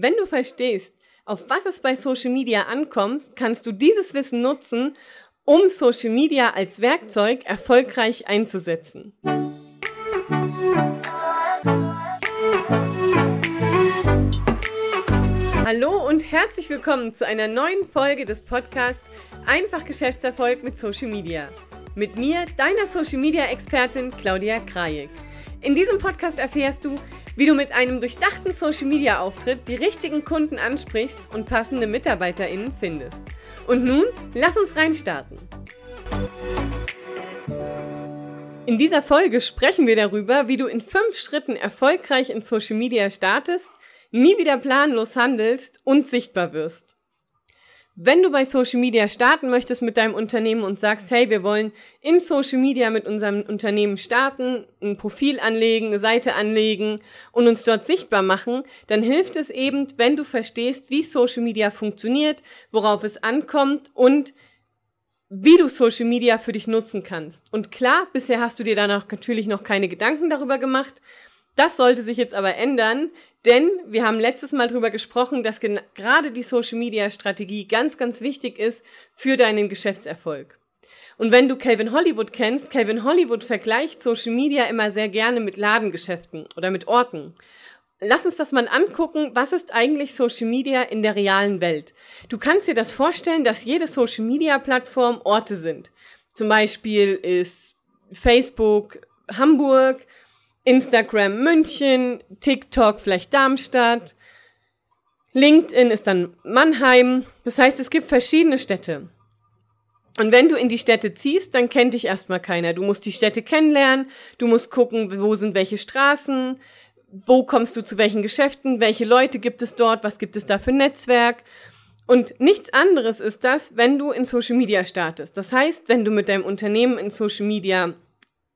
Wenn du verstehst, auf was es bei Social Media ankommt, kannst du dieses Wissen nutzen, um Social Media als Werkzeug erfolgreich einzusetzen. Hallo und herzlich willkommen zu einer neuen Folge des Podcasts Einfach Geschäftserfolg mit Social Media. Mit mir, deiner Social Media Expertin Claudia Krajek. In diesem Podcast erfährst du, wie du mit einem durchdachten Social-Media-Auftritt die richtigen Kunden ansprichst und passende MitarbeiterInnen findest. Und nun, lass uns reinstarten. In dieser Folge sprechen wir darüber, wie du in fünf Schritten erfolgreich in Social Media startest, nie wieder planlos handelst und sichtbar wirst. Wenn du bei Social Media starten möchtest mit deinem Unternehmen und sagst, hey, wir wollen in Social Media mit unserem Unternehmen starten, ein Profil anlegen, eine Seite anlegen und uns dort sichtbar machen, dann hilft es eben, wenn du verstehst, wie Social Media funktioniert, worauf es ankommt und wie du Social Media für dich nutzen kannst. Und klar, bisher hast du dir danach natürlich noch keine Gedanken darüber gemacht. Das sollte sich jetzt aber ändern, denn wir haben letztes Mal darüber gesprochen, dass gerade die Social Media Strategie ganz, ganz wichtig ist für deinen Geschäftserfolg. Und wenn du Calvin Hollywood kennst, Calvin Hollywood vergleicht Social Media immer sehr gerne mit Ladengeschäften oder mit Orten. Lass uns das mal angucken. Was ist eigentlich Social Media in der realen Welt? Du kannst dir das vorstellen, dass jede Social Media Plattform Orte sind. Zum Beispiel ist Facebook Hamburg, Instagram München, TikTok vielleicht Darmstadt, LinkedIn ist dann Mannheim. Das heißt, es gibt verschiedene Städte. Und wenn du in die Städte ziehst, dann kennt dich erstmal keiner. Du musst die Städte kennenlernen, du musst gucken, wo sind welche Straßen, wo kommst du zu welchen Geschäften, welche Leute gibt es dort, was gibt es da für Netzwerk. Und nichts anderes ist das, wenn du in Social Media startest. Das heißt, wenn du mit deinem Unternehmen in Social Media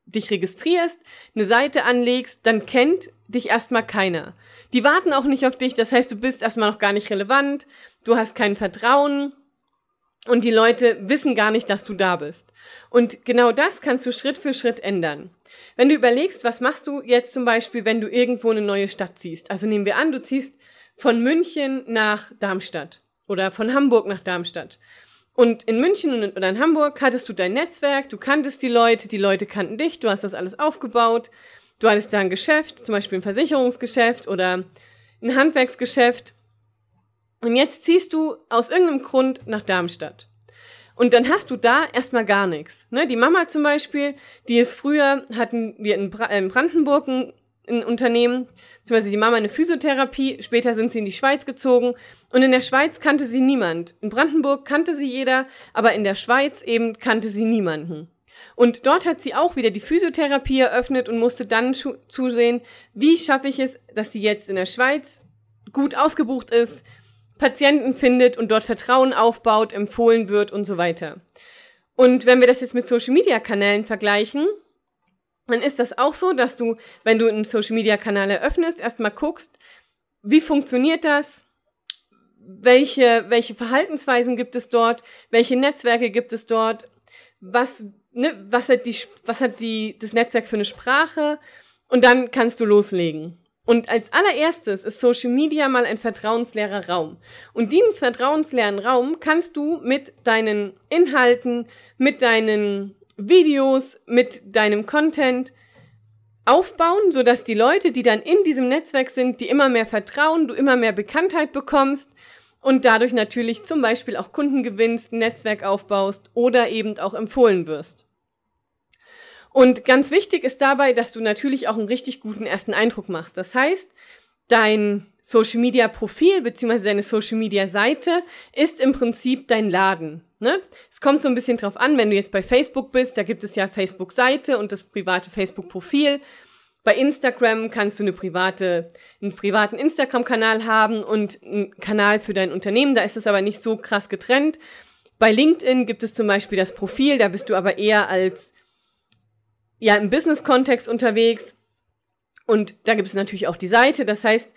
dich registrierst, eine Seite anlegst, dann kennt dich erstmal keiner. Die warten auch nicht auf dich, das heißt, du bist erstmal noch gar nicht relevant, du hast kein Vertrauen und die Leute wissen gar nicht, dass du da bist. Und genau das kannst du Schritt für Schritt ändern. Wenn du überlegst, was machst du jetzt zum Beispiel, wenn du irgendwo eine neue Stadt ziehst? Also nehmen wir an, du ziehst von München nach Darmstadt oder von Hamburg nach Darmstadt. Und in München oder in Hamburg hattest du dein Netzwerk, du kanntest die Leute, die Leute kannten dich, du hast das alles aufgebaut, du hattest da ein Geschäft, zum Beispiel ein Versicherungsgeschäft oder ein Handwerksgeschäft. Und jetzt ziehst du aus irgendeinem Grund nach Darmstadt. Und dann hast du da erstmal gar nichts. Ne? Die Mama zum Beispiel, die ist früher, hatten wir in, Bra in Brandenburg ein, ein Unternehmen, beziehungsweise die Mama eine Physiotherapie, später sind sie in die Schweiz gezogen und in der Schweiz kannte sie niemand. In Brandenburg kannte sie jeder, aber in der Schweiz eben kannte sie niemanden. Und dort hat sie auch wieder die Physiotherapie eröffnet und musste dann zusehen, wie schaffe ich es, dass sie jetzt in der Schweiz gut ausgebucht ist, Patienten findet und dort Vertrauen aufbaut, empfohlen wird und so weiter. Und wenn wir das jetzt mit Social Media Kanälen vergleichen, dann ist das auch so, dass du, wenn du einen Social Media Kanal eröffnest, erstmal guckst, wie funktioniert das? Welche, welche Verhaltensweisen gibt es dort? Welche Netzwerke gibt es dort? Was, ne, was hat die, was hat die, das Netzwerk für eine Sprache? Und dann kannst du loslegen. Und als allererstes ist Social Media mal ein vertrauensleerer Raum. Und diesen vertrauensleeren Raum kannst du mit deinen Inhalten, mit deinen Videos, mit deinem Content aufbauen, sodass die Leute, die dann in diesem Netzwerk sind, die immer mehr vertrauen, du immer mehr Bekanntheit bekommst und dadurch natürlich zum Beispiel auch Kunden gewinnst, ein Netzwerk aufbaust oder eben auch empfohlen wirst. Und ganz wichtig ist dabei, dass du natürlich auch einen richtig guten ersten Eindruck machst. Das heißt, dein Social Media Profil beziehungsweise deine Social Media Seite ist im Prinzip dein Laden. Ne? Es kommt so ein bisschen drauf an, wenn du jetzt bei Facebook bist, da gibt es ja Facebook-Seite und das private Facebook-Profil. Bei Instagram kannst du eine private, einen privaten Instagram-Kanal haben und einen Kanal für dein Unternehmen. Da ist es aber nicht so krass getrennt. Bei LinkedIn gibt es zum Beispiel das Profil, da bist du aber eher als ja im Business-Kontext unterwegs. Und da gibt es natürlich auch die Seite. Das heißt,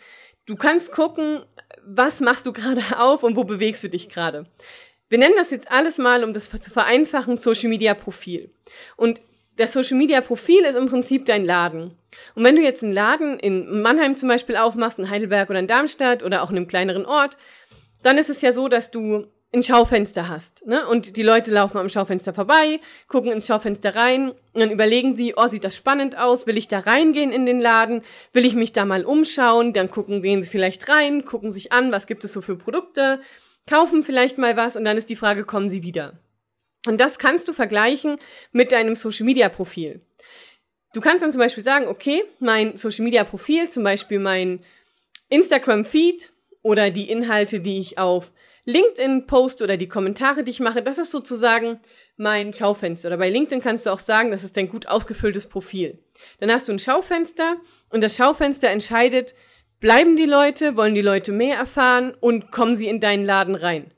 du kannst gucken, was machst du gerade auf und wo bewegst du dich gerade. Wir nennen das jetzt alles mal, um das zu vereinfachen, Social Media Profil. Und das Social Media Profil ist im Prinzip dein Laden. Und wenn du jetzt einen Laden in Mannheim zum Beispiel aufmachst, in Heidelberg oder in Darmstadt oder auch in einem kleineren Ort, dann ist es ja so, dass du ein Schaufenster hast. Ne? Und die Leute laufen am Schaufenster vorbei, gucken ins Schaufenster rein und dann überlegen sie, oh, sieht das spannend aus, will ich da reingehen in den Laden, will ich mich da mal umschauen, dann gucken, gehen sie vielleicht rein, gucken sich an, was gibt es so für Produkte, kaufen vielleicht mal was und dann ist die Frage, kommen sie wieder. Und das kannst du vergleichen mit deinem Social Media Profil. Du kannst dann zum Beispiel sagen, okay, mein Social Media Profil, zum Beispiel mein Instagram Feed oder die Inhalte, die ich auf LinkedIn poste oder die Kommentare, die ich mache, das ist sozusagen mein Schaufenster. Oder bei LinkedIn kannst du auch sagen, das ist dein gut ausgefülltes Profil. Dann hast du ein Schaufenster und das Schaufenster entscheidet, bleiben die Leute, wollen die Leute mehr erfahren und kommen sie in deinen Laden rein.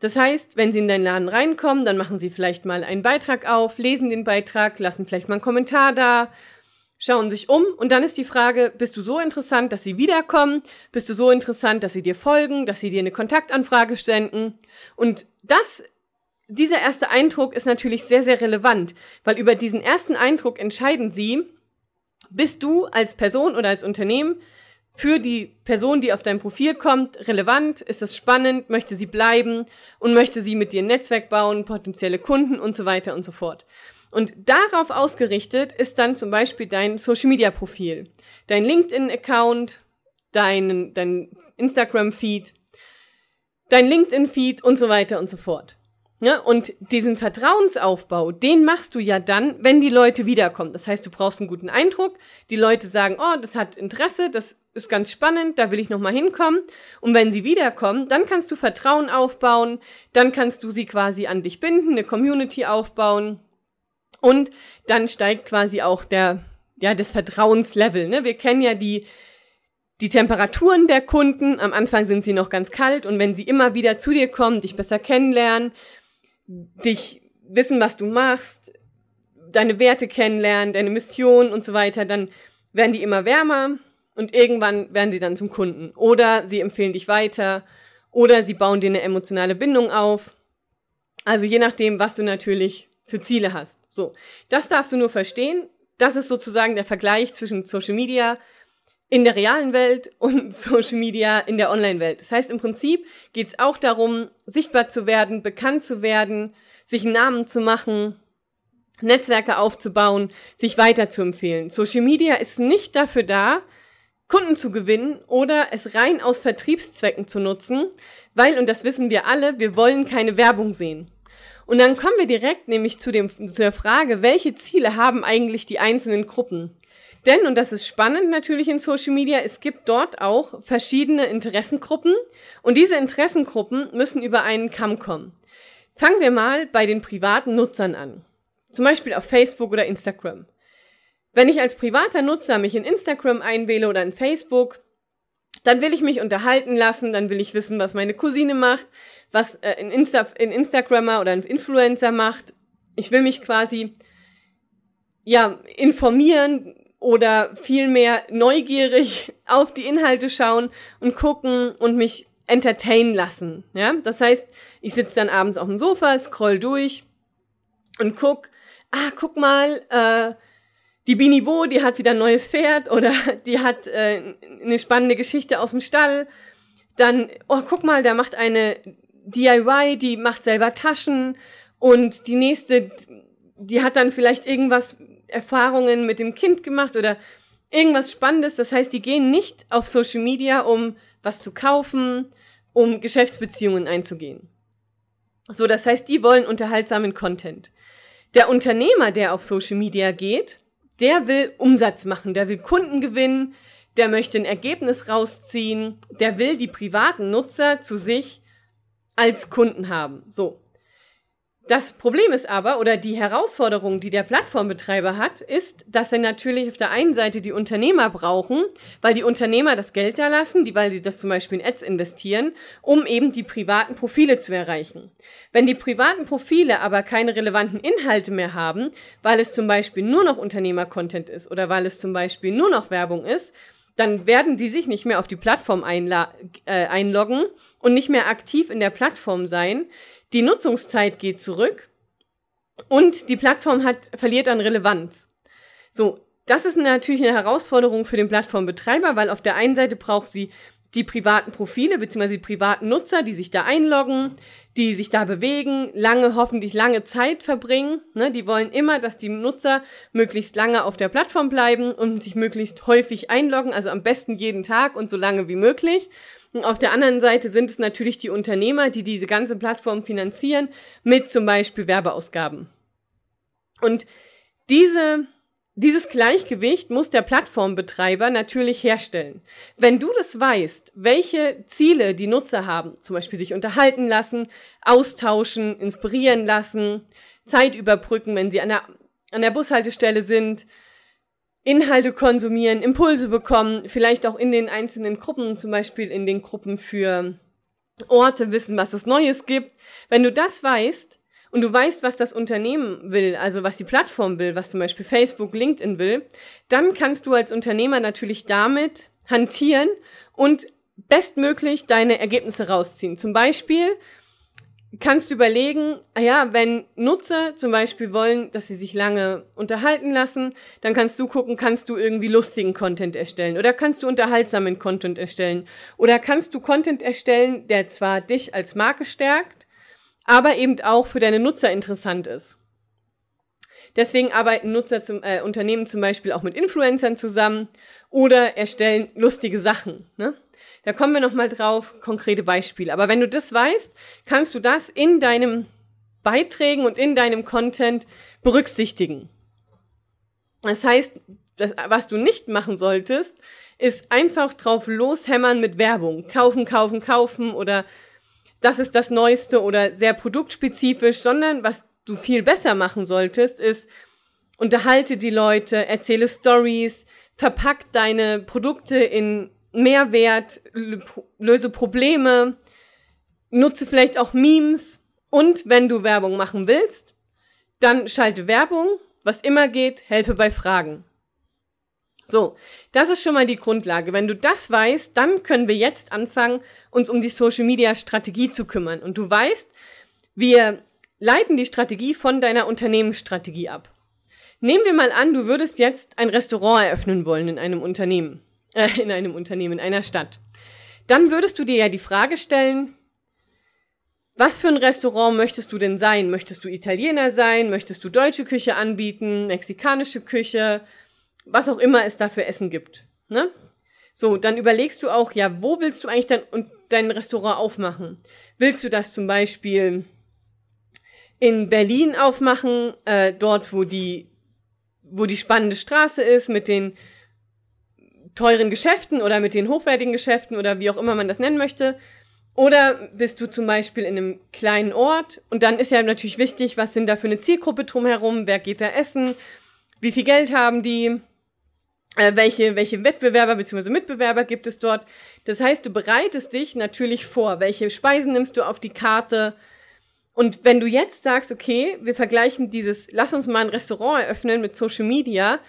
Das heißt, wenn Sie in deinen Laden reinkommen, dann machen Sie vielleicht mal einen Beitrag auf, lesen den Beitrag, lassen vielleicht mal einen Kommentar da, schauen sich um und dann ist die Frage, bist du so interessant, dass Sie wiederkommen? Bist du so interessant, dass Sie dir folgen, dass Sie dir eine Kontaktanfrage stellen? Und das dieser erste Eindruck ist natürlich sehr, sehr relevant, weil über diesen ersten Eindruck entscheiden Sie, bist du als Person oder als Unternehmen für die Person, die auf dein Profil kommt, relevant? Ist es spannend? Möchte sie bleiben? Und möchte sie mit dir ein Netzwerk bauen, potenzielle Kunden und so weiter und so fort? Und darauf ausgerichtet ist dann zum Beispiel dein Social Media Profil, dein LinkedIn Account, dein, dein Instagram Feed, dein LinkedIn Feed und so weiter und so fort. Ja, und diesen Vertrauensaufbau, den machst du ja dann, wenn die Leute wiederkommen. Das heißt, du brauchst einen guten Eindruck. Die Leute sagen, oh, das hat Interesse, das ist ganz spannend, da will ich nochmal hinkommen. Und wenn sie wiederkommen, dann kannst du Vertrauen aufbauen, dann kannst du sie quasi an dich binden, eine Community aufbauen. Und dann steigt quasi auch der, ja, das Vertrauenslevel. Ne? Wir kennen ja die, die Temperaturen der Kunden. Am Anfang sind sie noch ganz kalt und wenn sie immer wieder zu dir kommen, dich besser kennenlernen, dich wissen, was du machst, deine Werte kennenlernen, deine Mission und so weiter, dann werden die immer wärmer und irgendwann werden sie dann zum Kunden. Oder sie empfehlen dich weiter oder sie bauen dir eine emotionale Bindung auf. Also je nachdem, was du natürlich für Ziele hast. So, das darfst du nur verstehen. Das ist sozusagen der Vergleich zwischen Social Media in der realen Welt und Social Media in der Online-Welt. Das heißt, im Prinzip geht es auch darum, sichtbar zu werden, bekannt zu werden, sich einen Namen zu machen, Netzwerke aufzubauen, sich weiterzuempfehlen. Social Media ist nicht dafür da, Kunden zu gewinnen oder es rein aus Vertriebszwecken zu nutzen, weil, und das wissen wir alle, wir wollen keine Werbung sehen. Und dann kommen wir direkt nämlich zu, dem, zu der Frage, welche Ziele haben eigentlich die einzelnen Gruppen? Denn, und das ist spannend natürlich in Social Media, es gibt dort auch verschiedene Interessengruppen und diese Interessengruppen müssen über einen Kamm kommen. Fangen wir mal bei den privaten Nutzern an. Zum Beispiel auf Facebook oder Instagram. Wenn ich als privater Nutzer mich in Instagram einwähle oder in Facebook, dann will ich mich unterhalten lassen, dann will ich wissen, was meine Cousine macht, was äh, ein, Insta ein Instagrammer oder ein Influencer macht. Ich will mich quasi ja informieren, oder vielmehr neugierig auf die Inhalte schauen und gucken und mich entertainen lassen. Ja, das heißt, ich sitze dann abends auf dem Sofa, scroll durch und guck, ah, guck mal, äh, die Bini Bo, die hat wieder ein neues Pferd oder die hat äh, eine spannende Geschichte aus dem Stall. Dann, oh, guck mal, der macht eine DIY, die macht selber Taschen und die nächste, die hat dann vielleicht irgendwas Erfahrungen mit dem Kind gemacht oder irgendwas Spannendes. Das heißt, die gehen nicht auf Social Media, um was zu kaufen, um Geschäftsbeziehungen einzugehen. So, das heißt, die wollen unterhaltsamen Content. Der Unternehmer, der auf Social Media geht, der will Umsatz machen, der will Kunden gewinnen, der möchte ein Ergebnis rausziehen, der will die privaten Nutzer zu sich als Kunden haben. So. Das Problem ist aber, oder die Herausforderung, die der Plattformbetreiber hat, ist, dass er natürlich auf der einen Seite die Unternehmer brauchen, weil die Unternehmer das Geld da lassen, die, weil sie das zum Beispiel in Ads investieren, um eben die privaten Profile zu erreichen. Wenn die privaten Profile aber keine relevanten Inhalte mehr haben, weil es zum Beispiel nur noch Unternehmer-Content ist oder weil es zum Beispiel nur noch Werbung ist, dann werden die sich nicht mehr auf die Plattform äh, einloggen und nicht mehr aktiv in der Plattform sein, die Nutzungszeit geht zurück und die Plattform hat, verliert an Relevanz. So, das ist natürlich eine Herausforderung für den Plattformbetreiber, weil auf der einen Seite braucht sie die privaten Profile bzw. die privaten Nutzer, die sich da einloggen, die sich da bewegen, lange, hoffentlich lange Zeit verbringen. Ne? Die wollen immer, dass die Nutzer möglichst lange auf der Plattform bleiben und sich möglichst häufig einloggen, also am besten jeden Tag und so lange wie möglich. Und auf der anderen Seite sind es natürlich die Unternehmer, die diese ganze Plattform finanzieren, mit zum Beispiel Werbeausgaben. Und diese dieses Gleichgewicht muss der Plattformbetreiber natürlich herstellen. Wenn du das weißt, welche Ziele die Nutzer haben, zum Beispiel sich unterhalten lassen, austauschen, inspirieren lassen, Zeit überbrücken, wenn sie an der, an der Bushaltestelle sind, Inhalte konsumieren, Impulse bekommen, vielleicht auch in den einzelnen Gruppen, zum Beispiel in den Gruppen für Orte wissen, was es Neues gibt. Wenn du das weißt, und du weißt, was das Unternehmen will, also was die Plattform will, was zum Beispiel Facebook, LinkedIn will, dann kannst du als Unternehmer natürlich damit hantieren und bestmöglich deine Ergebnisse rausziehen. Zum Beispiel kannst du überlegen, ah ja, wenn Nutzer zum Beispiel wollen, dass sie sich lange unterhalten lassen, dann kannst du gucken, kannst du irgendwie lustigen Content erstellen oder kannst du unterhaltsamen Content erstellen oder kannst du Content erstellen, der zwar dich als Marke stärkt, aber eben auch für deine Nutzer interessant ist. Deswegen arbeiten Nutzer zum, äh, Unternehmen zum Beispiel auch mit Influencern zusammen oder erstellen lustige Sachen. Ne? Da kommen wir nochmal drauf, konkrete Beispiele. Aber wenn du das weißt, kannst du das in deinem Beiträgen und in deinem Content berücksichtigen. Das heißt, das, was du nicht machen solltest, ist einfach drauf loshämmern mit Werbung. Kaufen, kaufen, kaufen oder das ist das Neueste oder sehr produktspezifisch, sondern was du viel besser machen solltest, ist, unterhalte die Leute, erzähle Stories, verpack deine Produkte in Mehrwert, löse Probleme, nutze vielleicht auch Memes und wenn du Werbung machen willst, dann schalte Werbung, was immer geht, helfe bei Fragen. So, das ist schon mal die Grundlage. Wenn du das weißt, dann können wir jetzt anfangen, uns um die Social Media Strategie zu kümmern. Und du weißt, wir leiten die Strategie von deiner Unternehmensstrategie ab. Nehmen wir mal an, du würdest jetzt ein Restaurant eröffnen wollen in einem Unternehmen, äh, in einem Unternehmen, in einer Stadt. Dann würdest du dir ja die Frage stellen, was für ein Restaurant möchtest du denn sein? Möchtest du Italiener sein? Möchtest du deutsche Küche anbieten? Mexikanische Küche? Was auch immer es da für Essen gibt. Ne? So, dann überlegst du auch, ja, wo willst du eigentlich dein, dein Restaurant aufmachen? Willst du das zum Beispiel in Berlin aufmachen, äh, dort, wo die, wo die spannende Straße ist, mit den teuren Geschäften oder mit den hochwertigen Geschäften oder wie auch immer man das nennen möchte? Oder bist du zum Beispiel in einem kleinen Ort und dann ist ja natürlich wichtig, was sind da für eine Zielgruppe drumherum, wer geht da essen, wie viel Geld haben die, welche, welche Wettbewerber bzw. Mitbewerber gibt es dort. Das heißt, du bereitest dich natürlich vor, welche Speisen nimmst du auf die Karte. Und wenn du jetzt sagst, okay, wir vergleichen dieses, lass uns mal ein Restaurant eröffnen mit Social Media,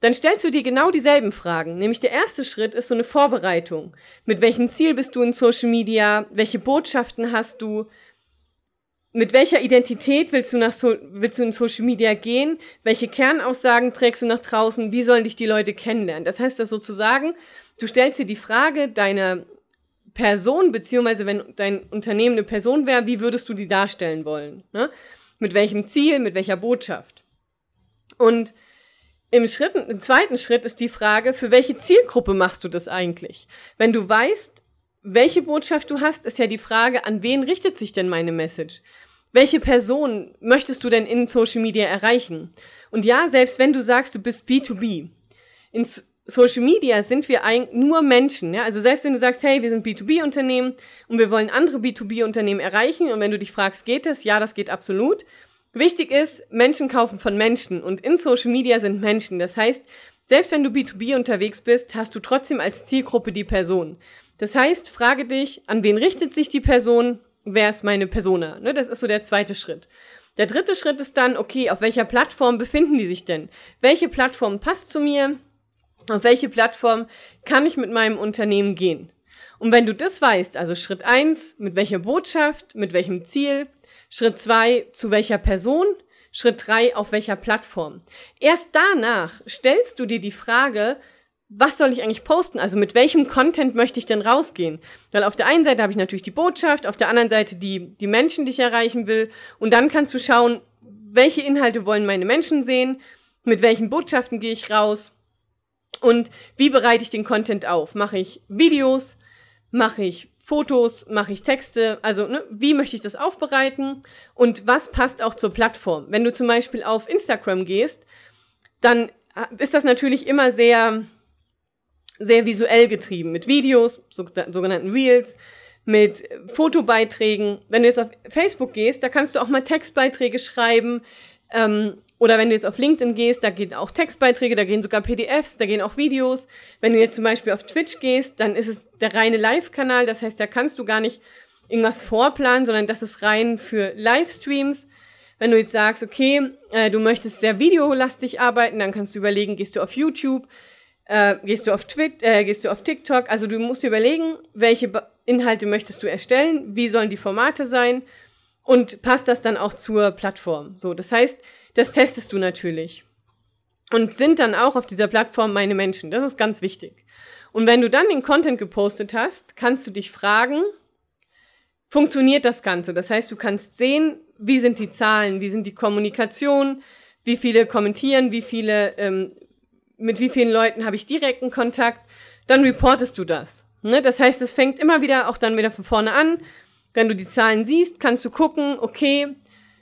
dann stellst du dir genau dieselben Fragen. Nämlich der erste Schritt ist so eine Vorbereitung. Mit welchem Ziel bist du in Social Media? Welche Botschaften hast du? Mit welcher Identität willst du nach so, willst du in Social Media gehen? Welche Kernaussagen trägst du nach draußen? Wie sollen dich die Leute kennenlernen? Das heißt, das sozusagen, du stellst dir die Frage deiner Person, beziehungsweise wenn dein Unternehmen eine Person wäre, wie würdest du die darstellen wollen? Ne? Mit welchem Ziel, mit welcher Botschaft? Und im, Schritt, im zweiten Schritt ist die Frage, für welche Zielgruppe machst du das eigentlich? Wenn du weißt, welche Botschaft du hast, ist ja die Frage, an wen richtet sich denn meine Message? Welche Person möchtest du denn in Social Media erreichen? Und ja, selbst wenn du sagst, du bist B2B, in Social Media sind wir eigentlich nur Menschen. Ja? Also selbst wenn du sagst, hey, wir sind B2B-Unternehmen und wir wollen andere B2B-Unternehmen erreichen und wenn du dich fragst, geht das? Ja, das geht absolut. Wichtig ist, Menschen kaufen von Menschen und in Social Media sind Menschen. Das heißt, selbst wenn du B2B unterwegs bist, hast du trotzdem als Zielgruppe die Person. Das heißt, frage dich, an wen richtet sich die Person? Wer ist meine Persona? Ne, das ist so der zweite Schritt. Der dritte Schritt ist dann, okay, auf welcher Plattform befinden die sich denn? Welche Plattform passt zu mir? Auf welche Plattform kann ich mit meinem Unternehmen gehen? Und wenn du das weißt, also Schritt eins, mit welcher Botschaft, mit welchem Ziel, Schritt zwei, zu welcher Person, Schritt drei, auf welcher Plattform. Erst danach stellst du dir die Frage, was soll ich eigentlich posten? Also mit welchem Content möchte ich denn rausgehen? Weil auf der einen Seite habe ich natürlich die Botschaft, auf der anderen Seite die, die Menschen, die ich erreichen will. Und dann kannst du schauen, welche Inhalte wollen meine Menschen sehen, mit welchen Botschaften gehe ich raus und wie bereite ich den Content auf? Mache ich Videos? Mache ich Fotos? Mache ich Texte? Also ne, wie möchte ich das aufbereiten? Und was passt auch zur Plattform? Wenn du zum Beispiel auf Instagram gehst, dann ist das natürlich immer sehr sehr visuell getrieben, mit Videos, sogenannten Reels, mit Fotobeiträgen. Wenn du jetzt auf Facebook gehst, da kannst du auch mal Textbeiträge schreiben. Ähm, oder wenn du jetzt auf LinkedIn gehst, da gehen auch Textbeiträge, da gehen sogar PDFs, da gehen auch Videos. Wenn du jetzt zum Beispiel auf Twitch gehst, dann ist es der reine Live-Kanal. Das heißt, da kannst du gar nicht irgendwas vorplanen, sondern das ist rein für Livestreams. Wenn du jetzt sagst, okay, äh, du möchtest sehr videolastig arbeiten, dann kannst du überlegen, gehst du auf YouTube, äh, gehst du auf Twitter, äh, gehst du auf TikTok. Also du musst dir überlegen, welche Inhalte möchtest du erstellen, wie sollen die Formate sein und passt das dann auch zur Plattform. So, das heißt, das testest du natürlich. Und sind dann auch auf dieser Plattform meine Menschen. Das ist ganz wichtig. Und wenn du dann den Content gepostet hast, kannst du dich fragen, funktioniert das Ganze? Das heißt, du kannst sehen, wie sind die Zahlen, wie sind die Kommunikation, wie viele kommentieren, wie viele ähm, mit wie vielen Leuten habe ich direkten Kontakt, dann reportest du das. Ne? Das heißt, es fängt immer wieder auch dann wieder von vorne an. Wenn du die Zahlen siehst, kannst du gucken, okay,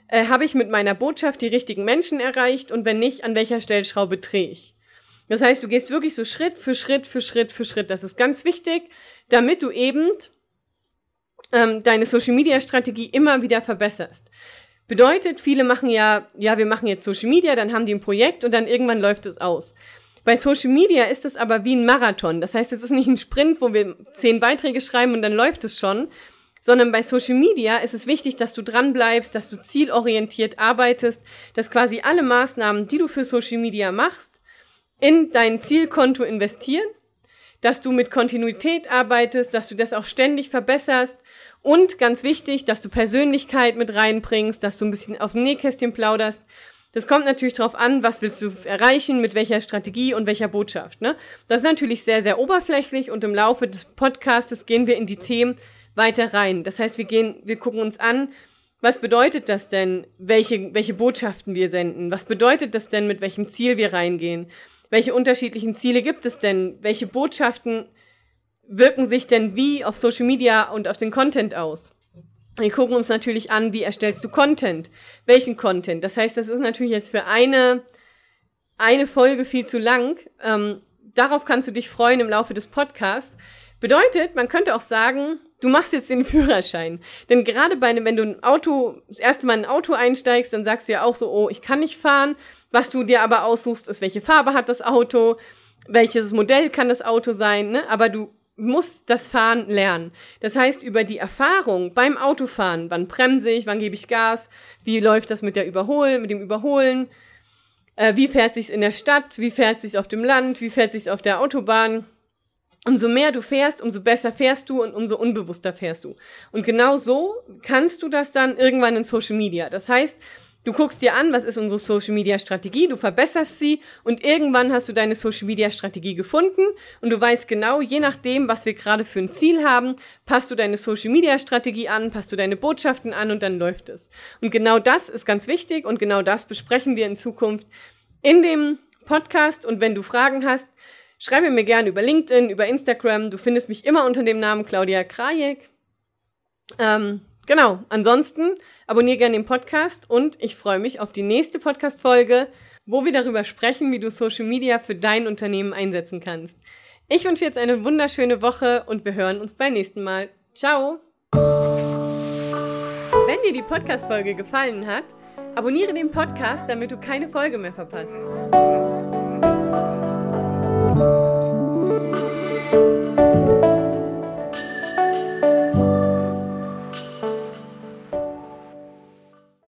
äh, habe ich mit meiner Botschaft die richtigen Menschen erreicht und wenn nicht, an welcher Stellschraube drehe ich. Das heißt, du gehst wirklich so Schritt für Schritt für Schritt für Schritt. Das ist ganz wichtig, damit du eben ähm, deine Social Media Strategie immer wieder verbesserst. Bedeutet, viele machen ja, ja, wir machen jetzt Social Media, dann haben die ein Projekt und dann irgendwann läuft es aus. Bei Social Media ist es aber wie ein Marathon. Das heißt, es ist nicht ein Sprint, wo wir zehn Beiträge schreiben und dann läuft es schon, sondern bei Social Media ist es wichtig, dass du dran bleibst, dass du zielorientiert arbeitest, dass quasi alle Maßnahmen, die du für Social Media machst, in dein Zielkonto investieren, dass du mit Kontinuität arbeitest, dass du das auch ständig verbesserst und ganz wichtig, dass du Persönlichkeit mit reinbringst, dass du ein bisschen aus dem Nähkästchen plauderst das kommt natürlich darauf an, was willst du erreichen, mit welcher Strategie und welcher Botschaft. Ne? Das ist natürlich sehr, sehr oberflächlich und im Laufe des Podcastes gehen wir in die Themen weiter rein. Das heißt, wir gehen, wir gucken uns an, was bedeutet das denn, welche, welche Botschaften wir senden? Was bedeutet das denn, mit welchem Ziel wir reingehen? Welche unterschiedlichen Ziele gibt es denn? Welche Botschaften wirken sich denn wie auf Social Media und auf den Content aus? Wir gucken uns natürlich an, wie erstellst du Content? Welchen Content? Das heißt, das ist natürlich jetzt für eine, eine Folge viel zu lang. Ähm, darauf kannst du dich freuen im Laufe des Podcasts. Bedeutet, man könnte auch sagen, du machst jetzt den Führerschein. Denn gerade bei einem, wenn du ein Auto, das erste Mal in ein Auto einsteigst, dann sagst du ja auch so, oh, ich kann nicht fahren. Was du dir aber aussuchst, ist, welche Farbe hat das Auto, welches Modell kann das Auto sein, ne? Aber du muss das Fahren lernen. Das heißt, über die Erfahrung beim Autofahren, wann bremse ich, wann gebe ich Gas, wie läuft das mit der Überholen, mit dem Überholen, äh, wie fährt sich's in der Stadt, wie fährt sich's auf dem Land, wie fährt sich's auf der Autobahn. Umso mehr du fährst, umso besser fährst du und umso unbewusster fährst du. Und genau so kannst du das dann irgendwann in Social Media. Das heißt, Du guckst dir an, was ist unsere Social Media Strategie, du verbesserst sie und irgendwann hast du deine Social Media Strategie gefunden und du weißt genau, je nachdem, was wir gerade für ein Ziel haben, passt du deine Social Media Strategie an, passt du deine Botschaften an und dann läuft es. Und genau das ist ganz wichtig und genau das besprechen wir in Zukunft in dem Podcast und wenn du Fragen hast, schreibe mir gerne über LinkedIn, über Instagram. Du findest mich immer unter dem Namen Claudia Krajek. Ähm, genau. Ansonsten Abonniere gerne den Podcast und ich freue mich auf die nächste Podcast-Folge, wo wir darüber sprechen, wie du Social Media für dein Unternehmen einsetzen kannst. Ich wünsche jetzt eine wunderschöne Woche und wir hören uns beim nächsten Mal. Ciao! Wenn dir die Podcast-Folge gefallen hat, abonniere den Podcast, damit du keine Folge mehr verpasst.